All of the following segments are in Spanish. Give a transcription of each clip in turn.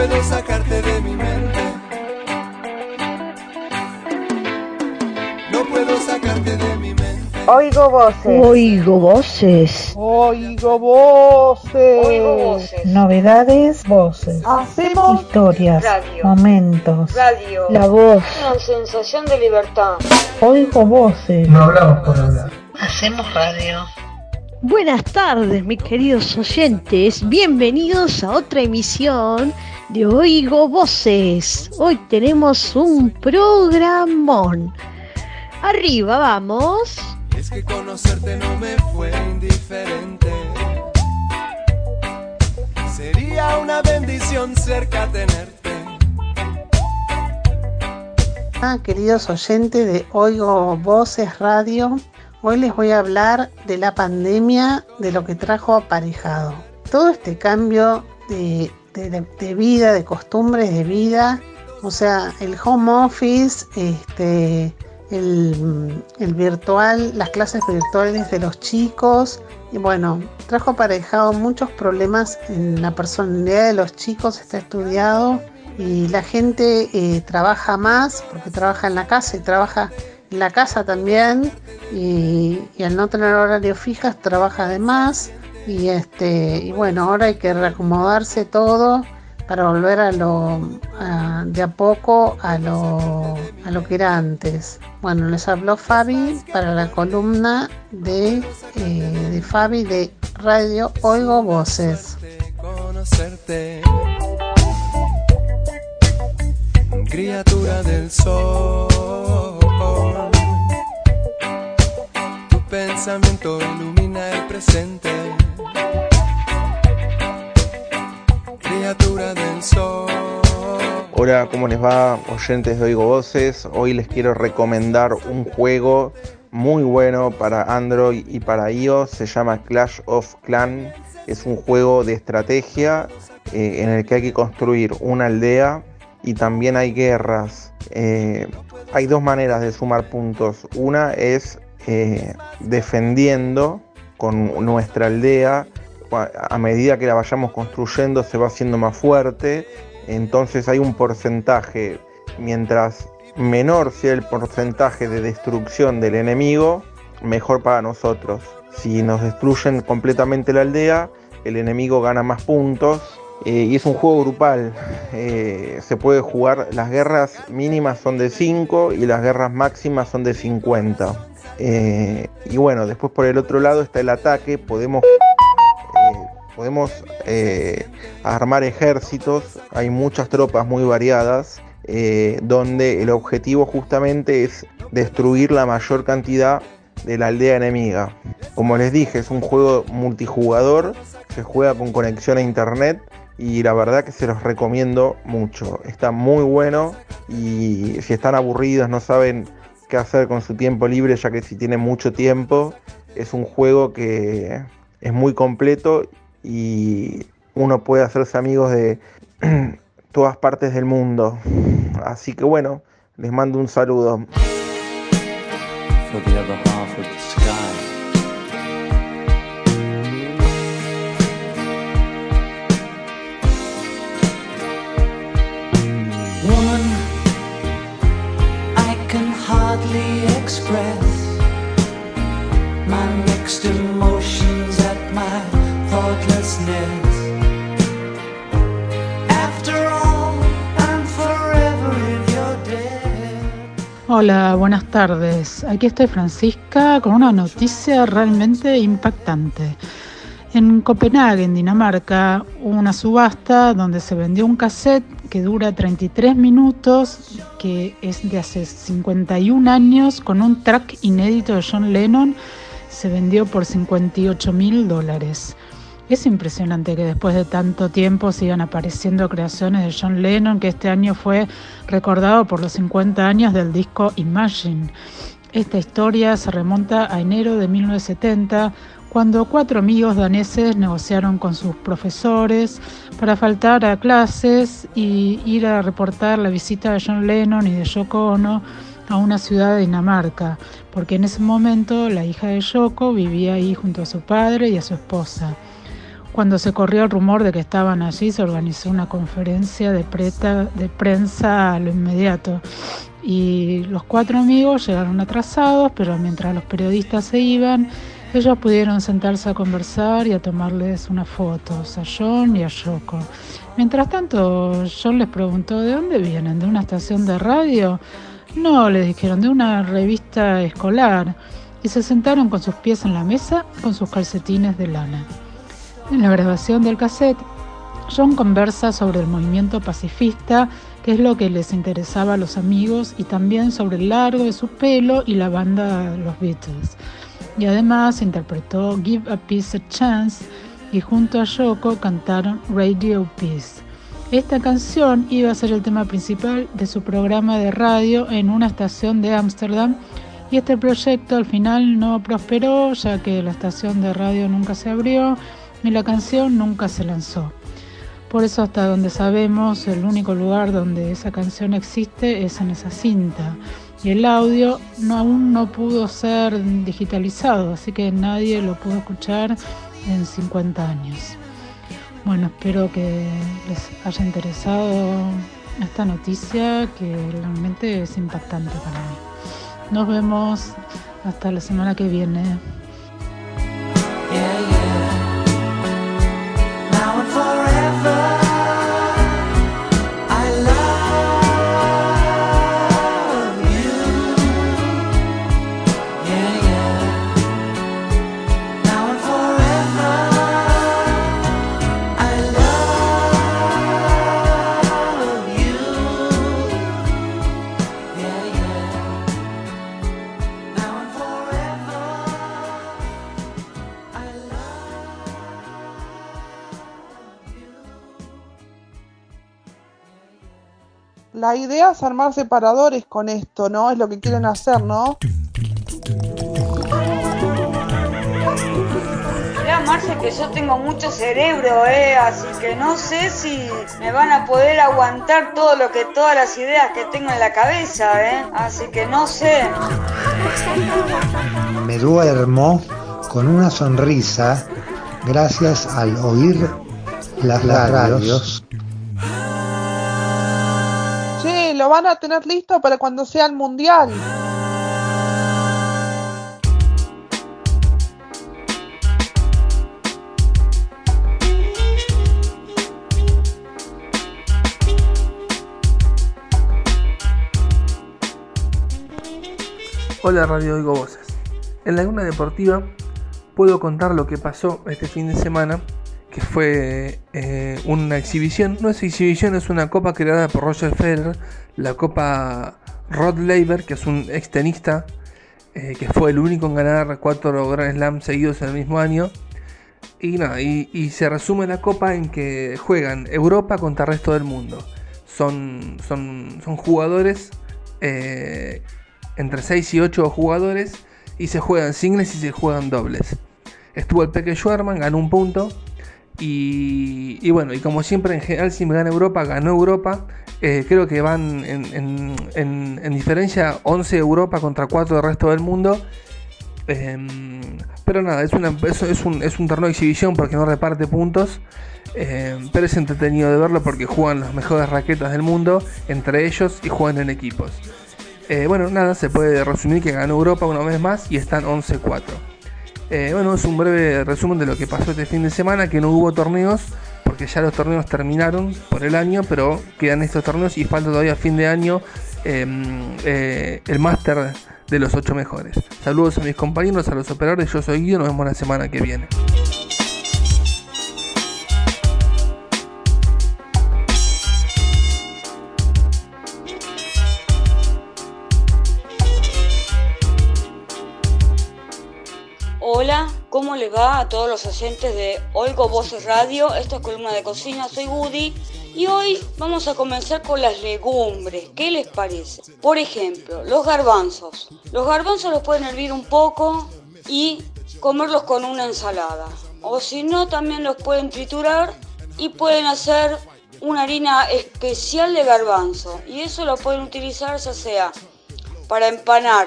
puedo sacarte de mi mente. No puedo sacarte de mi mente. Oigo voces. Oigo voces. Oigo voces. Oigo voces. Novedades, voces. Hacemos Historias, Radio. momentos. Radio. La voz. Una sensación de libertad. Oigo voces. No hablamos por hablar. Hacemos radio. Buenas tardes, mis queridos oyentes. Bienvenidos a otra emisión de Oigo Voces. Hoy tenemos un programón. Arriba, vamos. Es que conocerte no me fue indiferente. Sería una bendición cerca tenerte. Ah, queridos oyentes de Oigo Voces Radio, hoy les voy a hablar de la pandemia, de lo que trajo aparejado. Todo este cambio de, de- vida, de costumbres de vida, o sea, el home office, este, el, virtual, las clases virtuales de los chicos, y bueno, trajo aparejado muchos problemas en la personalidad de los chicos, está estudiado. Y la gente eh, trabaja más porque trabaja en la casa y trabaja en la casa también. Y, al no tener horarios fijas trabaja de más y este y bueno ahora hay que reacomodarse todo para volver a lo de a poco a lo a lo que era antes bueno les habló Fabi para la columna de, eh, de Fabi de Radio Oigo Voces. Criatura del sol. Tu pensamiento ilumina el presente. Criatura del sol. Hola, ¿cómo les va? Oyentes de Oigo Voces. Hoy les quiero recomendar un juego muy bueno para Android y para iOS. Se llama Clash of Clan. Es un juego de estrategia eh, en el que hay que construir una aldea y también hay guerras. Eh, hay dos maneras de sumar puntos. Una es eh, defendiendo con nuestra aldea. A medida que la vayamos construyendo se va haciendo más fuerte entonces hay un porcentaje, mientras menor sea el porcentaje de destrucción del enemigo, mejor para nosotros. Si nos destruyen completamente la aldea, el enemigo gana más puntos. eh, y es un juego grupal. eh, se puede jugar, las guerras mínimas son de 5 y las guerras máximas son de 50. Eh, y bueno, después por el otro lado está el ataque. Podemos eh, podemos eh, armar ejércitos, hay muchas tropas muy variadas, donde el objetivo justamente es destruir la mayor cantidad de la aldea enemiga. Como les dije, es un juego multijugador, se juega con conexión a internet y la verdad que se los recomiendo mucho. Está muy bueno y si están aburridos, no saben qué hacer con su tiempo libre, ya que si tienen mucho tiempo, es un juego que es muy completo y uno puede hacerse amigos de todas partes del mundo. Así que bueno, les mando un saludo. Hola, buenas tardes. Aquí estoy Francisca con una noticia realmente impactante. En Copenhague, en Dinamarca, hubo una subasta donde se vendió un cassette que dura 33 minutos, que es de hace 51 años, con un track inédito de John Lennon. Se vendió por 58 mil dólares. Es impresionante que después de tanto tiempo sigan apareciendo creaciones de John Lennon, que este año fue recordado por los 50 años del disco Imagine. Esta historia se remonta a enero de 1970, cuando cuatro amigos daneses negociaron con sus profesores para faltar a clases y ir a reportar la visita de John Lennon y de Yoko Ono a una ciudad de Dinamarca, porque en ese momento la hija de Yoko vivía ahí junto a su padre y a su esposa. Cuando se corrió el rumor de que estaban allí, se organizó una conferencia de, preta- de prensa a lo inmediato. Y los cuatro amigos llegaron atrasados, pero mientras los periodistas se iban, ellos pudieron sentarse a conversar y a tomarles unas fotos a John y a Yoko. Mientras tanto, John les preguntó de dónde vienen, de una estación de radio. No, le dijeron, de una revista escolar. Y se sentaron con sus pies en la mesa, con sus calcetines de lana. En la grabación del cassette, John conversa sobre el movimiento pacifista, que es lo que les interesaba a los amigos, y también sobre el largo de su pelo y la banda Los Beatles. Y además interpretó Give a Peace a Chance y junto a Yoko cantaron Radio Peace. Esta canción iba a ser el tema principal de su programa de radio en una estación de Ámsterdam y este proyecto al final no prosperó ya que la estación de radio nunca se abrió y la canción nunca se lanzó. Por eso hasta donde sabemos el único lugar donde esa canción existe es en esa cinta y el audio aún no pudo ser digitalizado, así que nadie lo pudo escuchar en 50 años. Bueno, espero que les haya interesado esta noticia que realmente es impactante para mí. Nos vemos hasta la semana que viene. Armar separadores con esto, ¿no? Es lo que quieren hacer, ¿no? Mirá, Marce, que yo tengo mucho cerebro, ¿eh? Así que no sé si me van a poder aguantar todo lo que, todas las ideas que tengo en la cabeza, ¿eh? Así que no sé. Me duermo con una sonrisa gracias al oír las, las radios. Van a tener listo para cuando sea el mundial. Hola Radio Oigo Voces. En la Laguna Deportiva puedo contar lo que pasó este fin de semana, que fue eh, una exhibición, no es exhibición, es una copa creada por Roger Federer, la copa Rod Laver, que es un ex tenista, eh, que fue el único en ganar cuatro Grand Slam seguidos en el mismo año. Y nada, y, y se resume la copa en que juegan Europa contra el resto del mundo. Son, son, son jugadores eh, entre 6 y 8 jugadores y se juegan singles y se juegan dobles. Estuvo el Peque Schwerman, ganó un punto. Y, bueno, y como siempre en general si me gana Europa, ganó Europa. Eh, creo que van en, en- en- en diferencia 11 Europa contra 4 del resto del mundo. Em, pero nada, es, un, es torneo de exhibición porque no reparte puntos. Em, pero es entretenido de verlo porque juegan las mejores raquetas del mundo entre ellos y juegan en equipos. Eh, bueno, nada, se puede resumir que ganó Europa una vez más y están 11-4. Eh, bueno, es un breve resumen de lo que pasó este fin de semana, que no hubo torneos, porque ya los torneos terminaron por el año, pero quedan estos torneos y falta todavía fin de año em, eh, el máster de los 8 mejores. Saludos a mis compañeros, a los operadores, yo soy Guido, nos vemos la semana que viene. A todos los oyentes de Oigo Voces Radio? Esta es columna de cocina, soy Woody y hoy vamos a comenzar con las legumbres. ¿Qué les parece? Por ejemplo, los garbanzos. Los garbanzos los pueden hervir un poco y comerlos con una ensalada. O si no, también los pueden triturar y pueden hacer una harina especial de garbanzo. Y eso lo pueden utilizar ya sea para empanar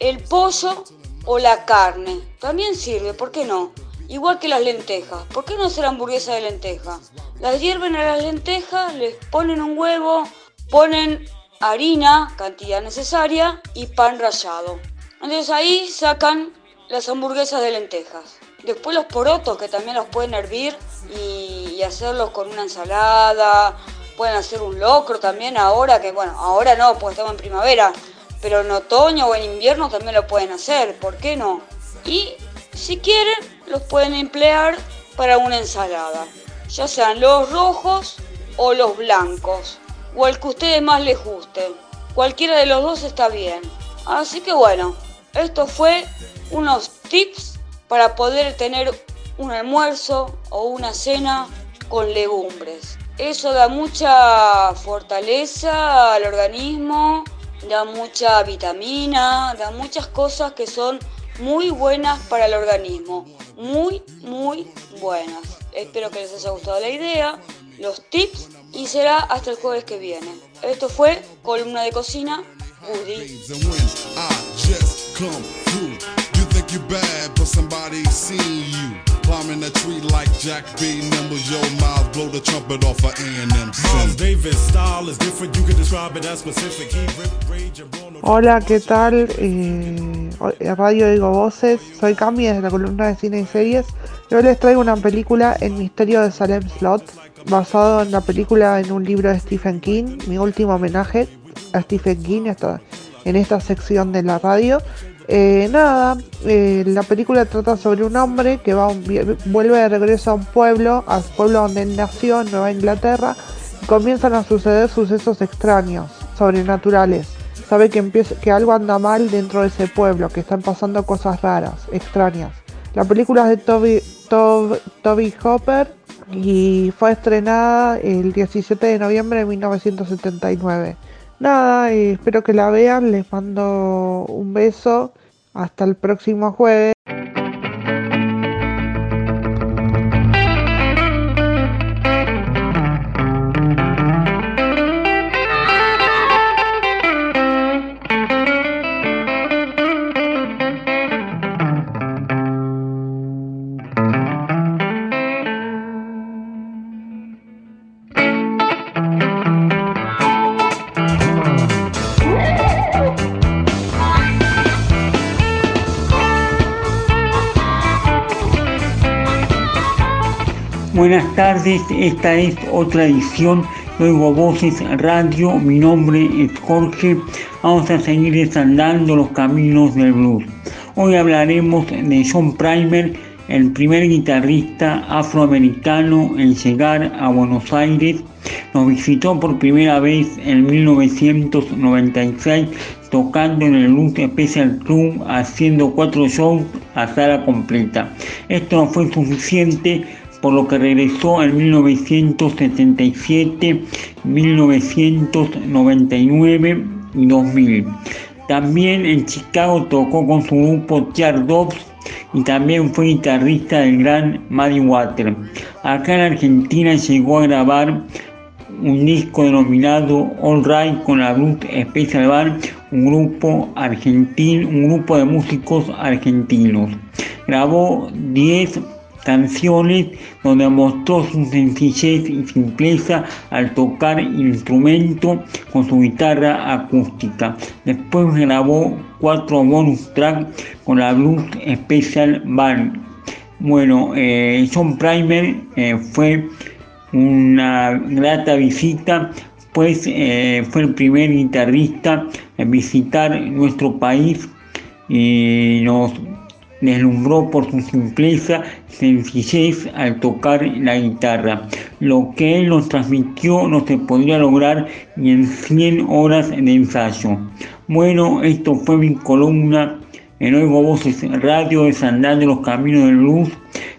el pollo o la carne. También sirve, ¿por qué no? Igual que las lentejas. ¿Por qué no hacer hamburguesa de lenteja? Las hierven a las lentejas, les ponen un huevo, ponen harina, cantidad necesaria, y pan rallado. Entonces ahí sacan las hamburguesas de lentejas. Después los porotos que también los pueden hervir y, y hacerlos con una ensalada. Pueden hacer un locro también ahora, que bueno, ahora no, porque estamos en primavera. Pero en otoño o en invierno también lo pueden hacer, ¿por qué no? Y si quieren, los pueden emplear para una ensalada. Ya sean los rojos o los blancos. O el que a ustedes más les guste. Cualquiera de los dos está bien. Así que bueno, esto fue unos tips para poder tener un almuerzo o una cena con legumbres. Eso da mucha fortaleza al organismo, da mucha vitamina, da muchas cosas que son muy buenas para el organismo. Muy, muy buenas. Espero que les haya gustado la idea, los tips y será hasta el jueves que viene. Esto fue Columna de Cocina, Woody. Hola, ¿qué tal? Eh, Radio Digo Voces, soy Cami desde la columna de cine y series. Y hoy les traigo una película, El misterio de Salem Slot, basado en la película en un libro de Stephen King, mi último homenaje a Stephen King en esta sección de la radio. Eh, nada, eh, la película trata sobre un hombre que va un vuelve de regreso a un pueblo, al pueblo donde él nació, en Nueva Inglaterra, y comienzan a suceder sucesos extraños, sobrenaturales. Sabe que, empieza, que algo anda mal dentro de ese pueblo, que están pasando cosas raras, extrañas. La película es de Toby, Tob- Toby Hopper y fue estrenada el 17 de noviembre de 1979. Nada, eh, espero que la vean, les mando un beso, hasta el próximo jueves. Buenas tardes, esta es otra edición de Oigo Voces Radio. Mi nombre es Jorge. Vamos a seguir desandando los caminos del blues. Hoy hablaremos de John Primer, el primer guitarrista afroamericano en llegar a Buenos Aires. Nos visitó por primera vez en 1996 tocando en el Blues Special Club haciendo cuatro shows a sala completa. Esto no fue suficiente por lo que regresó en 1977, 1999 y 2000. También en Chicago tocó con su grupo Tear Dogs y también fue guitarrista del gran Muddy Water. Acá en Argentina llegó a grabar un disco denominado All Right con la Blues Special Band, un grupo argentino, un grupo de músicos argentinos. Grabó 10 canciones donde mostró su sencillez y simpleza al tocar instrumento con su guitarra acústica. Después grabó cuatro bonus tracks con la Blues Special Band. Bueno, eh, John Primer eh, fue una grata visita, pues eh, fue el primer guitarrista en visitar nuestro país y nos deslumbró por su simpleza, sencillez al tocar la guitarra. Lo que él nos transmitió no se podría lograr ni en 100 horas de ensayo. Bueno, esto fue mi columna en Oigo Voces Radio desandando los caminos del blues.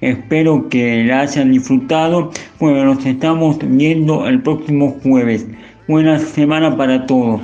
Espero que la hayan disfrutado. Bueno, nos estamos viendo el próximo jueves. Buena semana para todos.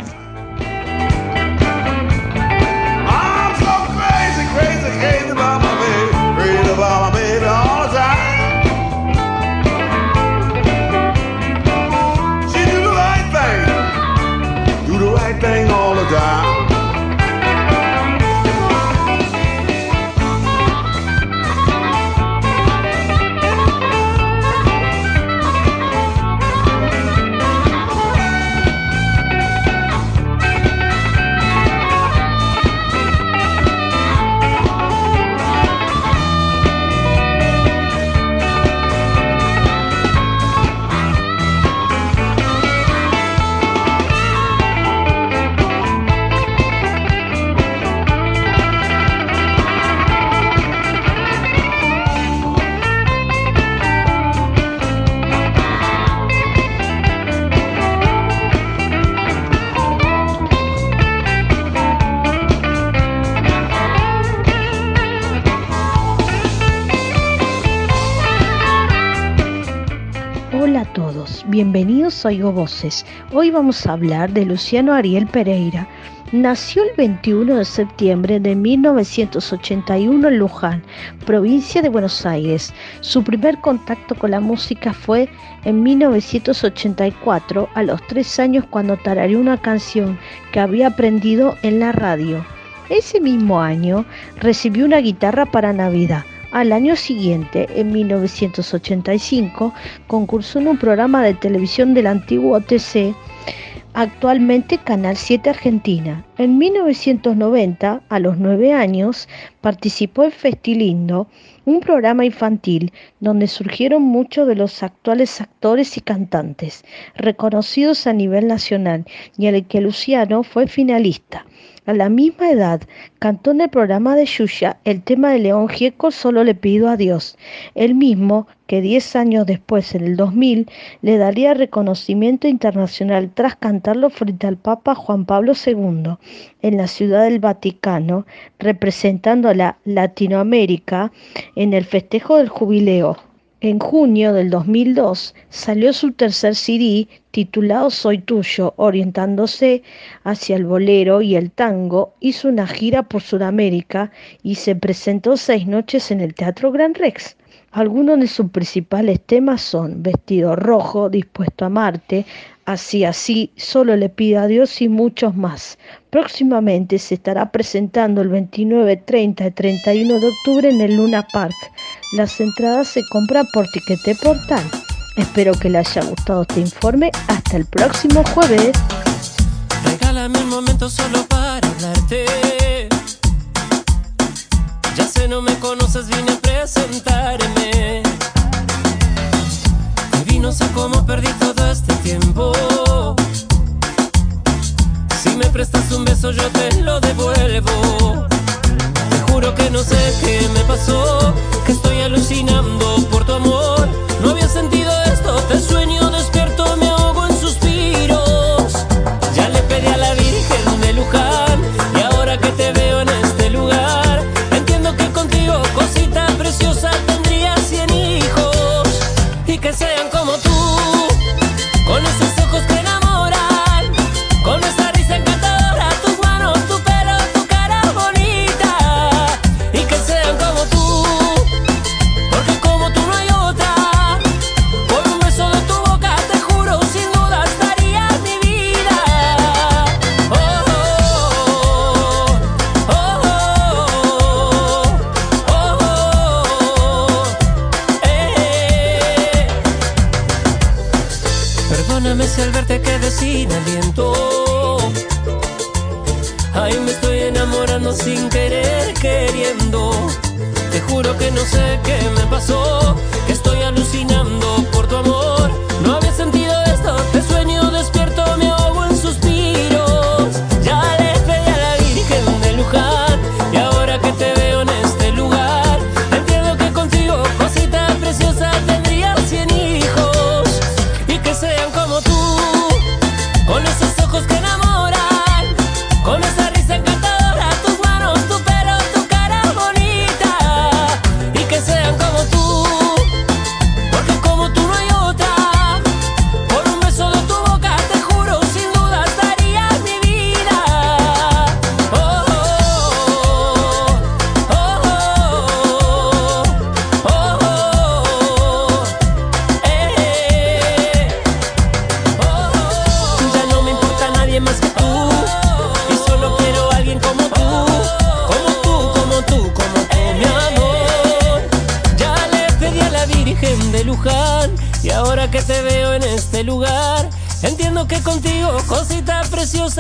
Bienvenidos a Oigo Voces. Hoy vamos a hablar de Luciano Ariel Pereira. Nació el 21 de septiembre de 1981 en Luján, provincia de Buenos Aires. Su primer contacto con la música fue en 1984, a los tres años cuando tarareó una canción que había aprendido en la radio. Ese mismo año recibió una guitarra para Navidad. Al año siguiente, en 1985, concursó en un programa de televisión del antiguo OTC, actualmente Canal 7 Argentina. En 1990, a los nueve años, participó en Festilindo, un programa infantil donde surgieron muchos de los actuales actores y cantantes, reconocidos a nivel nacional, y en el que Luciano fue finalista. A la misma edad, cantó en el programa de Yuya el tema de León Gieco Solo le pido a Dios, el mismo que diez años después, en el 2000, le daría reconocimiento internacional tras cantarlo frente al Papa Juan Pablo II en la Ciudad del Vaticano, representando a la Latinoamérica en el festejo del jubileo. En junio del 2002 salió su tercer CD titulado Soy Tuyo, orientándose hacia el bolero y el tango, hizo una gira por Sudamérica y se presentó seis noches en el Teatro Gran Rex. Algunos de sus principales temas son Vestido Rojo, Dispuesto a Marte, Así Así, Solo le pido a Dios y muchos más. Próximamente se estará presentando el 29, 30 y 31 de octubre en el Luna Park. Las entradas se compran por Tiquete Portal. Espero que les haya gustado este informe. Hasta el próximo jueves. Regálame un momento solo para hablarte. Ya sé, no me conoces, vine a presentarme.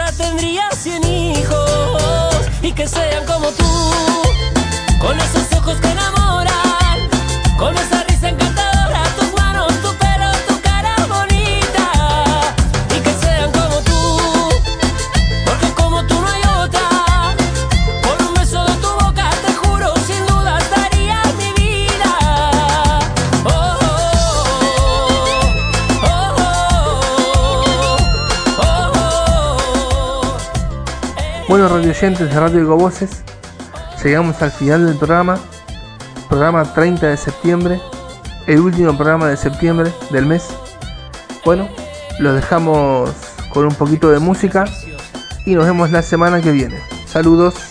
Tendría cien hijos Y que sean como tú Con esos ojos que Bueno, radio oyentes de Radio Digo Voces, llegamos al final del programa, programa 30 de septiembre, el último programa de septiembre del mes. Bueno, los dejamos con un poquito de música y nos vemos la semana que viene. Saludos.